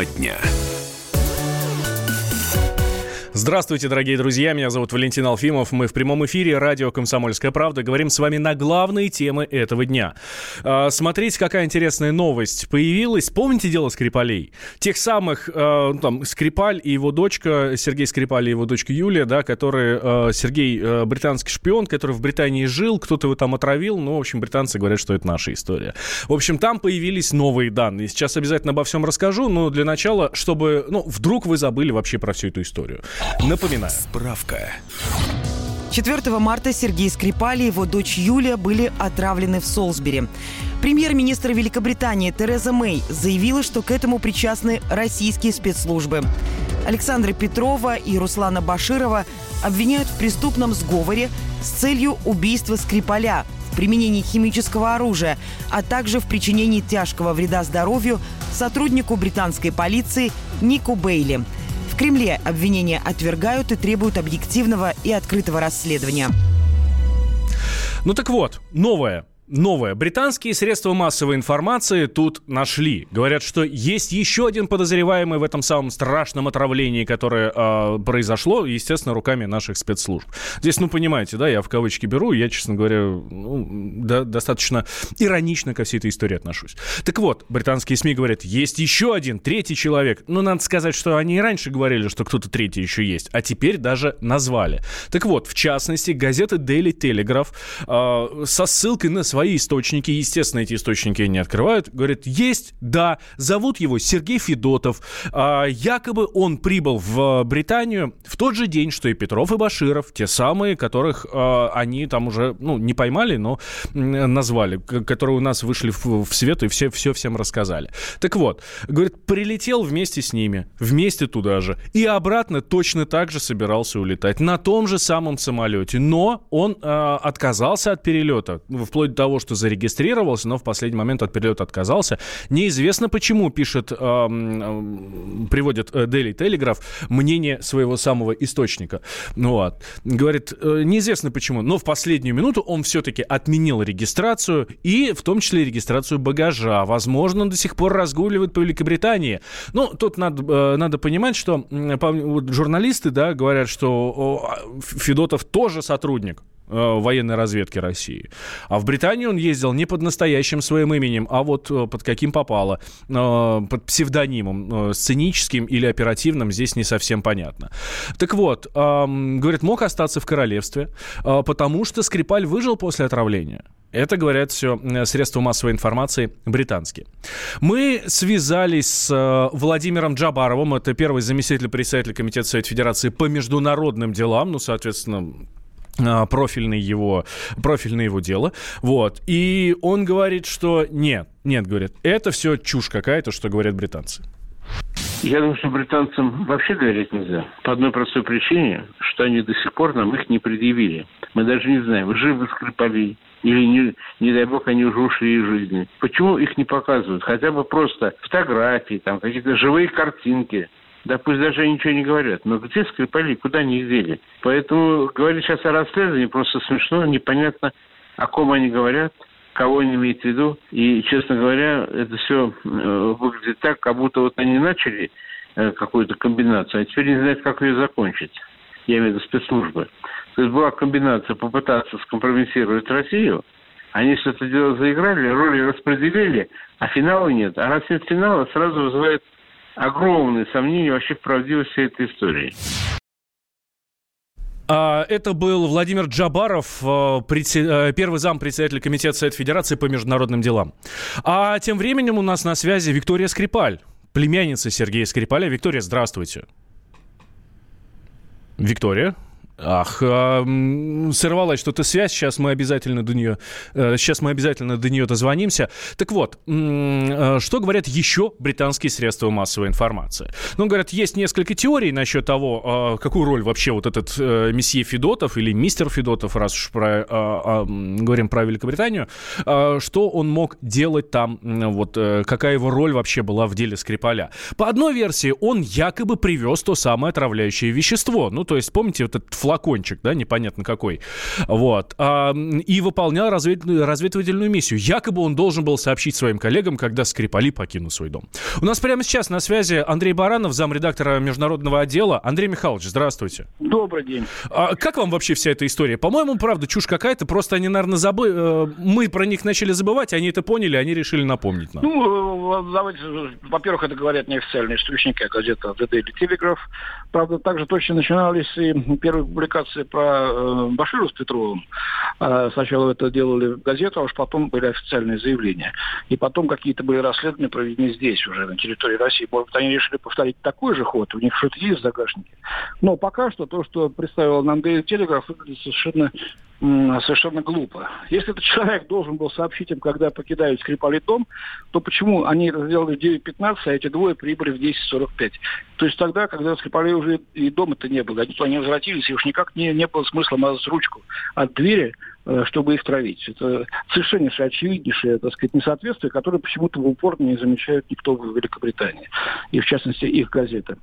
Тема дня. Здравствуйте, дорогие друзья, меня зовут Валентин Алфимов. Мы в прямом эфире радио «Комсомольская правда». Говорим с вами на главные темы этого дня. А, смотрите, какая интересная новость появилась. Помните дело Скрипалей? Тех самых, а, там, Скрипаль и его дочка, Сергей Скрипаль и его дочка Юлия, да, которые, а, Сергей британский шпион, который в Британии жил, кто-то его там отравил, ну, в общем, британцы говорят, что это наша история. В общем, там появились новые данные. Сейчас обязательно обо всем расскажу, но для начала, чтобы, ну, вдруг вы забыли вообще про всю эту историю. Напоминаю. Справка. 4 марта Сергей Скрипаль и его дочь Юлия были отравлены в Солсбери. Премьер-министр Великобритании Тереза Мэй заявила, что к этому причастны российские спецслужбы. Александра Петрова и Руслана Баширова обвиняют в преступном сговоре с целью убийства Скрипаля в применении химического оружия, а также в причинении тяжкого вреда здоровью сотруднику британской полиции Нику Бейли – Кремле обвинения отвергают и требуют объективного и открытого расследования. Ну так вот, новое новое. Британские средства массовой информации тут нашли. Говорят, что есть еще один подозреваемый в этом самом страшном отравлении, которое э, произошло, естественно, руками наших спецслужб. Здесь, ну, понимаете, да, я в кавычки беру, я, честно говоря, ну, да, достаточно иронично ко всей этой истории отношусь. Так вот, британские СМИ говорят, есть еще один, третий человек. Ну, надо сказать, что они и раньше говорили, что кто-то третий еще есть, а теперь даже назвали. Так вот, в частности, газета Daily Telegraph э, со ссылкой на свои свои источники, естественно, эти источники не открывают, говорят, есть, да, зовут его Сергей Федотов, а, якобы он прибыл в Британию в тот же день, что и Петров и Баширов, те самые, которых а, они там уже, ну, не поймали, но назвали, которые у нас вышли в, в свет и все, все всем рассказали. Так вот, говорит, прилетел вместе с ними, вместе туда же, и обратно точно так же собирался улетать, на том же самом самолете, но он э, отказался от перелета, вплоть до того, что зарегистрировался, но в последний момент от перелета отказался. Неизвестно почему, пишет, э, э, приводит Daily Telegraph, мнение своего самого источника. Ну вот. Говорит, э, неизвестно почему, но в последнюю минуту он все-таки отменил регистрацию и в том числе регистрацию багажа. Возможно, он до сих пор разгуливает по Великобритании. Ну, тут надо, э, надо понимать, что журналисты да, говорят, что Федотов тоже сотрудник военной разведки России. А в Британию он ездил не под настоящим своим именем, а вот э, под каким попало. Э, под псевдонимом. Э, сценическим или оперативным здесь не совсем понятно. Так вот, говорит, мог остаться в королевстве, потому что Скрипаль выжил после отравления. Это говорят все средства массовой информации британские. Мы связались с Владимиром Джабаровым, это первый заместитель председателя Комитета Совета Федерации по международным делам, ну, соответственно, а, профильное его, профильное его дело. Вот. И он говорит, что нет, нет, говорит, это все чушь какая-то, что говорят британцы. Я думаю, что британцам вообще доверять нельзя. По одной простой причине, что они до сих пор нам их не предъявили. Мы даже не знаем, живы Скрипали или, не, не дай бог, они уже ушли из жизни. Почему их не показывают? Хотя бы просто фотографии, там какие-то живые картинки. Да пусть даже ничего не говорят. Но где Скрипали, куда они их дели? Поэтому говорить сейчас о расследовании просто смешно, непонятно, о ком они говорят, кого они имеют в виду. И, честно говоря, это все э, выглядит так, как будто вот они начали э, какую-то комбинацию, а теперь не знают, как ее закончить. Я имею в виду спецслужбы. То есть была комбинация попытаться скомпрометировать Россию, они это дело заиграли, роли распределили, а финала нет. А раз нет финала, сразу вызывает огромные сомнения вообще в правдивости этой истории. А, это был Владимир Джабаров, э, э, первый зам председателя Комитета Совет Федерации по международным делам. А тем временем у нас на связи Виктория Скрипаль, племянница Сергея Скрипаля. Виктория, здравствуйте. Виктория? Ах, сорвалась что-то связь, сейчас мы обязательно до нее, э, сейчас мы обязательно до нее дозвонимся. Так вот, э, что говорят еще британские средства массовой информации? Ну, говорят, есть несколько теорий насчет того, э, какую роль вообще вот этот э, месье Федотов или мистер Федотов, раз уж про, э, э, говорим про Великобританию, что он мог делать там, вот какая его роль вообще была в деле Скрипаля. По одной версии, он якобы привез то самое отравляющее вещество. Ну, то есть, помните, вот этот флакончик, да, непонятно какой. Вот. А, и выполнял разведывательную, разведывательную миссию. Якобы он должен был сообщить своим коллегам, когда Скрипали покинут свой дом. У нас прямо сейчас на связи Андрей Баранов, замредактора международного отдела. Андрей Михайлович, здравствуйте. Добрый день. А как вам вообще вся эта история? По-моему, правда, чушь какая-то. Просто они, наверное, забыли. Э, мы про них начали забывать, они это поняли, они решили напомнить нам. Ну, э, давайте, во-первых, это говорят неофициальные источники, а газета The Daily Telegraph. Правда, также точно начинались и первые публикации про э, Баширу с Петровым. Э, сначала это делали в газету, а уж потом были официальные заявления. И потом какие-то были расследования проведены здесь уже, на территории России. Может быть, они решили повторить такой же ход, у них что-то есть в загашнике. Но пока что то, что представил нам Telegraph, выглядит совершенно совершенно глупо. Если этот человек должен был сообщить им, когда покидают Скрипали дом, то почему они это сделали в 9.15, а эти двое прибыли в 10.45? То есть тогда, когда Скрипали уже и дома-то не было, они, они возвратились, и уж никак не, не было смысла мазать ручку от двери, э, чтобы их травить. Это совершеннейшее, очевиднейшее, так сказать, несоответствие, которое почему-то в упор не замечают никто в Великобритании, и в частности их газеты.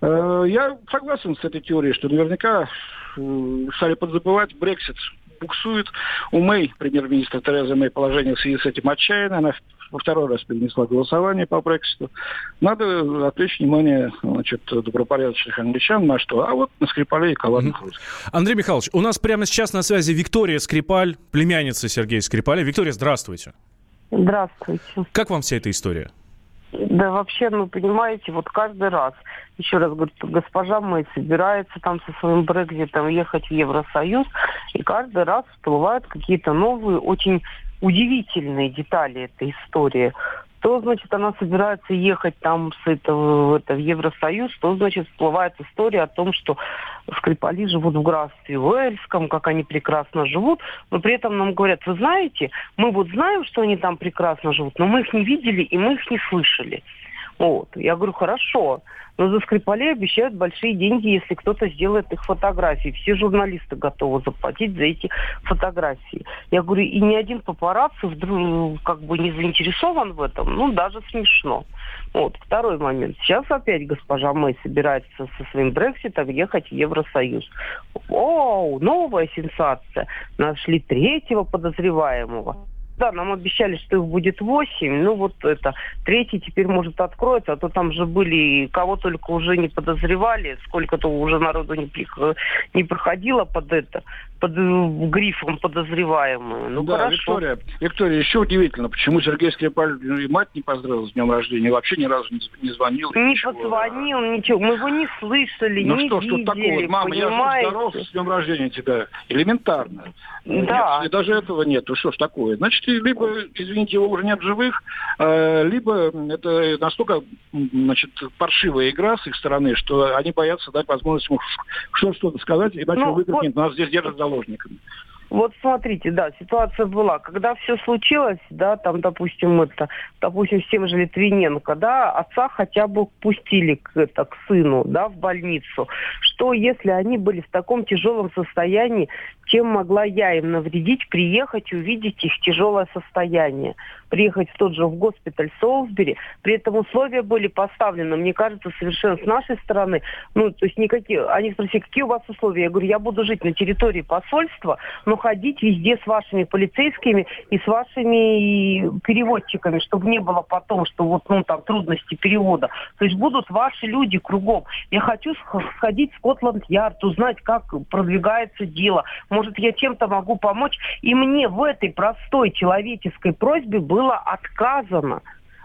Э, я согласен с этой теорией, что наверняка э, стали подзабывать Брексит буксует. У Мэй, премьер-министра Тереза Мэй, положение в связи с этим отчаянно. Она во второй раз перенесла голосование по Брекситу. Надо отвлечь внимание значит, добропорядочных англичан на что? А вот на Скрипалей и коварных русских. Андрей Михайлович, у нас прямо сейчас на связи Виктория Скрипаль, племянница Сергея Скрипаля. Виктория, здравствуйте. Здравствуйте. Как вам вся эта история? Да вообще, ну, понимаете, вот каждый раз, еще раз говорю, госпожа Мэй собирается там со своим Брекзитом ехать в Евросоюз, и каждый раз всплывают какие-то новые, очень удивительные детали этой истории то, значит, она собирается ехать там с этого, это, в Евросоюз, то, значит, всплывает история о том, что Скрипали живут в графстве Уэльском, как они прекрасно живут, но при этом нам говорят, вы знаете, мы вот знаем, что они там прекрасно живут, но мы их не видели и мы их не слышали. Вот. Я говорю, хорошо. Но за Скрипалей обещают большие деньги, если кто-то сделает их фотографии. Все журналисты готовы заплатить за эти фотографии. Я говорю, и ни один папарацци вдруг как бы не заинтересован в этом. Ну, даже смешно. Вот. Второй момент. Сейчас опять госпожа Мэй собирается со своим Брекситом ехать в Евросоюз. О, новая сенсация. Нашли третьего подозреваемого. Да, нам обещали, что их будет восемь. Ну вот это, третий теперь может откроется, а то там же были, кого только уже не подозревали, сколько-то уже народу не, не проходило под это, под э, грифом подозреваемую. Ну да, хорошо. Виктория, Виктория, еще удивительно, почему Сергей Скрипаль и мать не поздравил с днем рождения, вообще ни разу не, не звонил. Не ничего. позвонил, ничего, мы его не слышали, ну не что, видели, что такого? Мама, понимаете? я здоров, с днем рождения тебя. Элементарно. Да. Нет, даже этого нет. Ну что ж такое? Значит, либо, извините, его уже нет живых, э, либо это настолько значит, паршивая игра с их стороны, что они боятся дать возможность ему что-то сказать, иначе ну, выкрикнет, вот... нас здесь держат заложниками. Вот смотрите, да, ситуация была, когда все случилось, да, там, допустим, это, допустим, с тем же Литвиненко, да, отца хотя бы пустили к, это, к сыну, да, в больницу. Что, если они были в таком тяжелом состоянии, чем могла я им навредить, приехать, увидеть их тяжелое состояние, приехать в тот же в госпиталь Солсбери. При этом условия были поставлены, мне кажется, совершенно с нашей стороны. Ну, то есть никакие... Они спросили, какие у вас условия? Я говорю, я буду жить на территории посольства, но ходить везде с вашими полицейскими и с вашими переводчиками, чтобы не было потом, что вот, ну, там, трудности перевода. То есть будут ваши люди кругом. Я хочу сходить в Скотланд-Ярд, узнать, как продвигается дело может, я чем-то могу помочь. И мне в этой простой человеческой просьбе было отказано.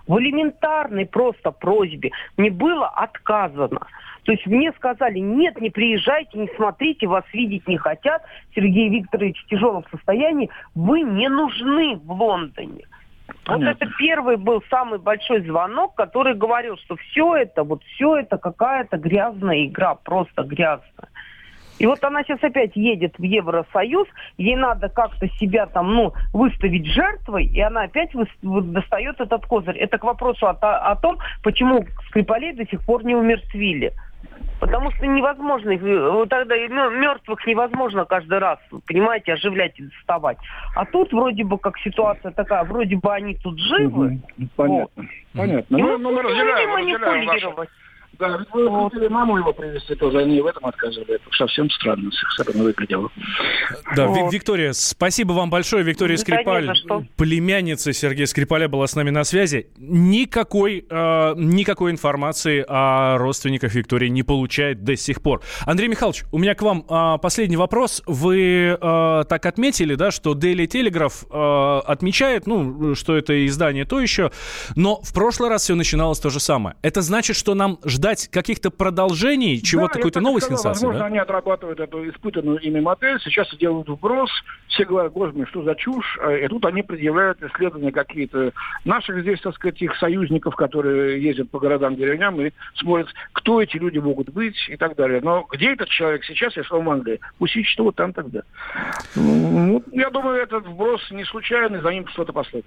В элементарной просто просьбе мне было отказано. То есть мне сказали, нет, не приезжайте, не смотрите, вас видеть не хотят. Сергей Викторович в тяжелом состоянии. Вы не нужны в Лондоне. Понятно. Вот это первый был самый большой звонок, который говорил, что все это, вот все это какая-то грязная игра, просто грязная. И вот она сейчас опять едет в Евросоюз, ей надо как-то себя там, ну, выставить жертвой, и она опять достает этот козырь. Это к вопросу о, о том, почему Скрипалей до сих пор не умертвили. Потому что невозможно, тогда мертвых невозможно каждый раз, понимаете, оживлять и доставать. А тут вроде бы как ситуация такая, вроде бы они тут живы. Понятно, вот. понятно. И ну, мы, мы разделяем, разделяем вашу, Да, вы вот. хотели маму его привезти тоже, они в этом отказывали. Это совсем странно с их стороны выглядело. Да, вот. Виктория, спасибо вам большое. Виктория да Скрипаль, племянница Сергея Скрипаля была с нами на связи. Никакой, э, никакой информации о родственниках Виктории не получает до сих пор. Андрей Михайлович, у меня к вам э, последний вопрос. Вы э, так отметили, да, что Daily Telegraph э, отмечает, ну, что это издание то еще, но в прошлый раз все начиналось то же самое. Это значит, что нам ждать каких-то продолжений, чего-то, да, какой-то новой сказал, сенсации, Возможно, да? они отрабатывают эту испытанную ими модель, сейчас делают вброс, все говорят, господи, что за чушь, а, и тут они предъявляют исследования какие-то наших здесь, так сказать, их союзников, которые ездят по городам, деревням и смотрят, кто эти люди могут быть и так далее. Но где этот человек сейчас, если он в Англии? Пусть ищет его там тогда. Ну, я думаю, этот вброс не случайный, за ним что-то последует.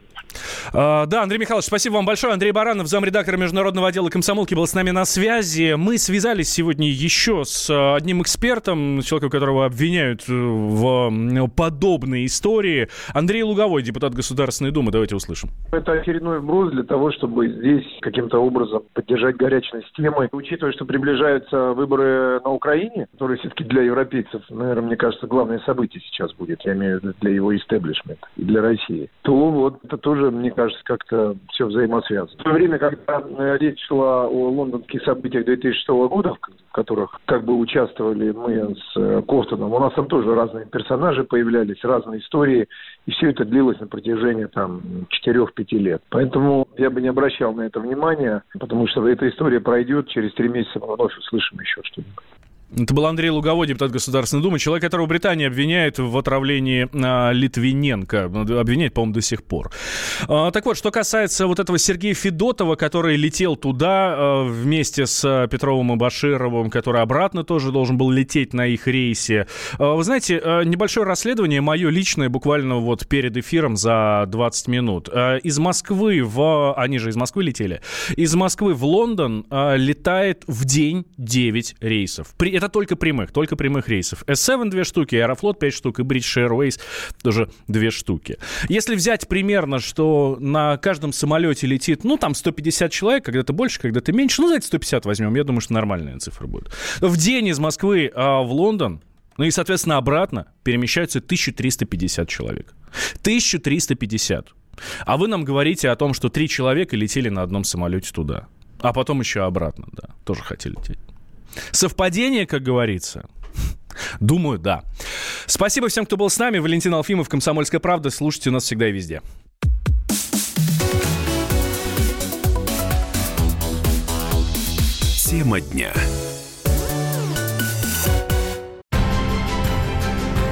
А, да, Андрей Михайлович, спасибо вам большое. Андрей Баранов, замредактор международного отдела комсомолки, был с нами на связи. Мы связались сегодня еще с а, одним экспертом, человеком, которого обвиняют э, в подобной истории. Андрей Луговой, депутат Государственной Думы. Давайте услышим. Это очередной вброс для того, чтобы здесь каким-то образом поддержать горячность темы. Учитывая, что приближаются выборы на Украине, которые все-таки для европейцев, наверное, мне кажется, главное событие сейчас будет, я имею в виду для его истеблишмента и для России, то вот это тоже, мне кажется, как-то все взаимосвязано. В то время, когда э, речь шла о лондонских событиях 2006 года, в которых как бы участвовали мы с э, Кофтоном, у нас там тоже разные персонажи появлялись, разные истории, и все это длилось на протяжении там 4-5 лет. Поэтому я бы не обращал на это внимания, потому что эта история пройдет, через три месяца мы вновь услышим еще что-нибудь. Это был Андрей Луговой, депутат Государственной Думы, человек, которого Британия обвиняет в отравлении а, Литвиненко. Обвиняет, по-моему, до сих пор. А, так вот, что касается вот этого Сергея Федотова, который летел туда а, вместе с Петровым и Башировым, который обратно тоже должен был лететь на их рейсе. А, вы знаете, а, небольшое расследование, мое личное, буквально вот перед эфиром за 20 минут. А, из Москвы в... Они же из Москвы летели. Из Москвы в Лондон а, летает в день 9 рейсов. При это только прямых, только прямых рейсов. S7 две штуки, Аэрофлот 5 штук и British Airways тоже две штуки. Если взять примерно, что на каждом самолете летит, ну, там 150 человек, когда-то больше, когда-то меньше, ну, давайте 150 возьмем, я думаю, что нормальная цифра будет. В день из Москвы а, в Лондон ну и, соответственно, обратно перемещаются 1350 человек. 1350. А вы нам говорите о том, что три человека летели на одном самолете туда. А потом еще обратно, да, тоже хотели лететь. Совпадение, как говорится? Думаю, да. Спасибо всем, кто был с нами. Валентин Алфимов, «Комсомольская правда». Слушайте нас всегда и везде. Тема дня.